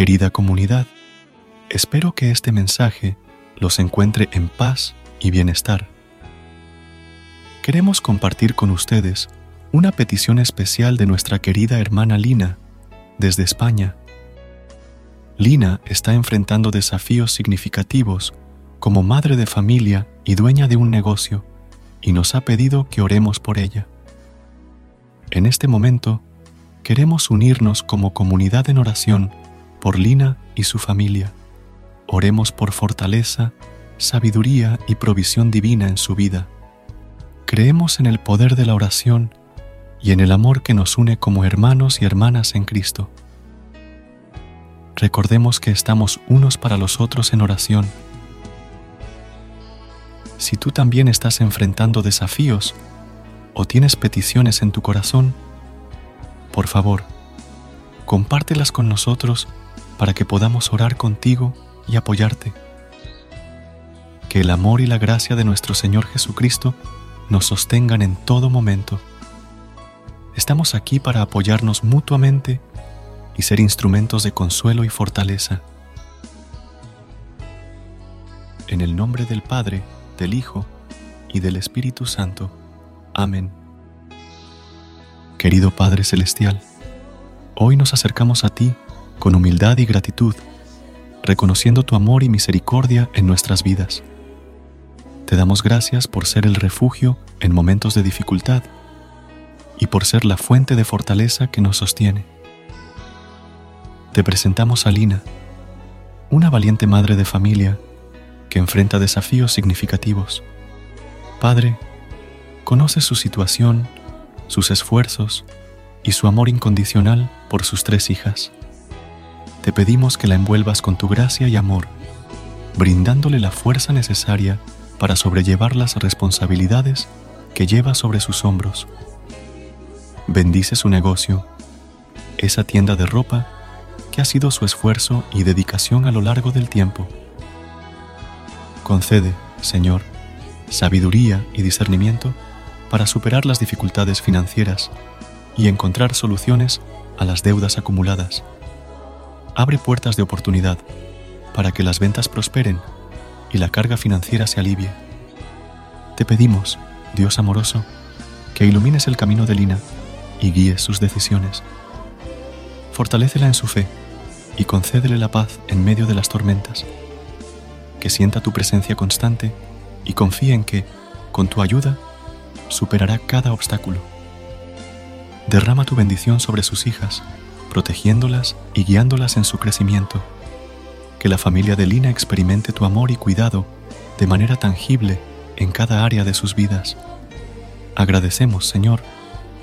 Querida comunidad, espero que este mensaje los encuentre en paz y bienestar. Queremos compartir con ustedes una petición especial de nuestra querida hermana Lina, desde España. Lina está enfrentando desafíos significativos como madre de familia y dueña de un negocio, y nos ha pedido que oremos por ella. En este momento, queremos unirnos como comunidad en oración por Lina y su familia. Oremos por fortaleza, sabiduría y provisión divina en su vida. Creemos en el poder de la oración y en el amor que nos une como hermanos y hermanas en Cristo. Recordemos que estamos unos para los otros en oración. Si tú también estás enfrentando desafíos o tienes peticiones en tu corazón, por favor, compártelas con nosotros para que podamos orar contigo y apoyarte. Que el amor y la gracia de nuestro Señor Jesucristo nos sostengan en todo momento. Estamos aquí para apoyarnos mutuamente y ser instrumentos de consuelo y fortaleza. En el nombre del Padre, del Hijo y del Espíritu Santo. Amén. Querido Padre Celestial, hoy nos acercamos a ti con humildad y gratitud, reconociendo tu amor y misericordia en nuestras vidas. Te damos gracias por ser el refugio en momentos de dificultad y por ser la fuente de fortaleza que nos sostiene. Te presentamos a Lina, una valiente madre de familia que enfrenta desafíos significativos. Padre, conoce su situación, sus esfuerzos y su amor incondicional por sus tres hijas. Te pedimos que la envuelvas con tu gracia y amor, brindándole la fuerza necesaria para sobrellevar las responsabilidades que lleva sobre sus hombros. Bendice su negocio, esa tienda de ropa que ha sido su esfuerzo y dedicación a lo largo del tiempo. Concede, Señor, sabiduría y discernimiento para superar las dificultades financieras y encontrar soluciones a las deudas acumuladas. Abre puertas de oportunidad para que las ventas prosperen y la carga financiera se alivie. Te pedimos, Dios amoroso, que ilumines el camino de Lina y guíes sus decisiones. Fortalécela en su fe y concédele la paz en medio de las tormentas. Que sienta tu presencia constante y confíe en que, con tu ayuda, superará cada obstáculo. Derrama tu bendición sobre sus hijas, protegiéndolas y guiándolas en su crecimiento. Que la familia de Lina experimente tu amor y cuidado de manera tangible en cada área de sus vidas. Agradecemos, Señor,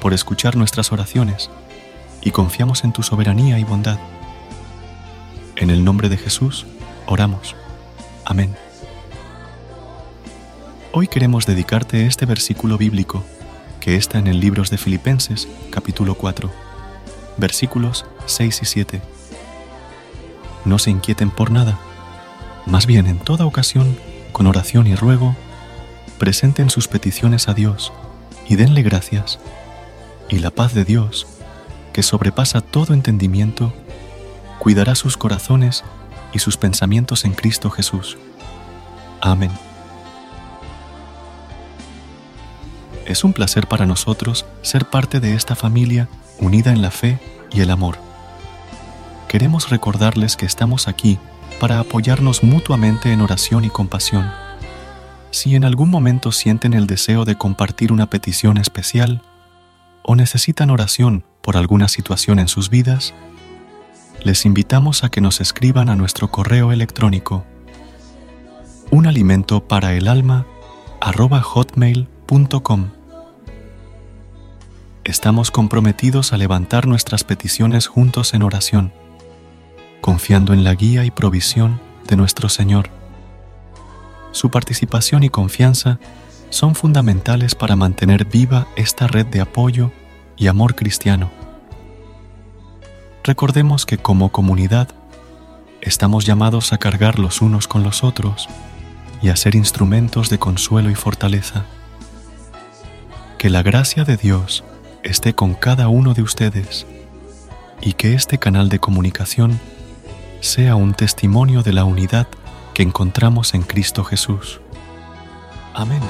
por escuchar nuestras oraciones y confiamos en tu soberanía y bondad. En el nombre de Jesús, oramos. Amén. Hoy queremos dedicarte este versículo bíblico que está en el libro de Filipenses, capítulo 4, versículos 6 y 7. No se inquieten por nada, más bien en toda ocasión, con oración y ruego, presenten sus peticiones a Dios y denle gracias, y la paz de Dios, que sobrepasa todo entendimiento, cuidará sus corazones y sus pensamientos en Cristo Jesús. Amén. Es un placer para nosotros ser parte de esta familia unida en la fe y el amor. Queremos recordarles que estamos aquí para apoyarnos mutuamente en oración y compasión. Si en algún momento sienten el deseo de compartir una petición especial o necesitan oración por alguna situación en sus vidas, les invitamos a que nos escriban a nuestro correo electrónico un alimento para el alma estamos comprometidos a levantar nuestras peticiones juntos en oración, confiando en la guía y provisión de nuestro Señor. Su participación y confianza son fundamentales para mantener viva esta red de apoyo y amor cristiano. Recordemos que como comunidad estamos llamados a cargar los unos con los otros y a ser instrumentos de consuelo y fortaleza. Que la gracia de Dios esté con cada uno de ustedes y que este canal de comunicación sea un testimonio de la unidad que encontramos en Cristo Jesús. Amén.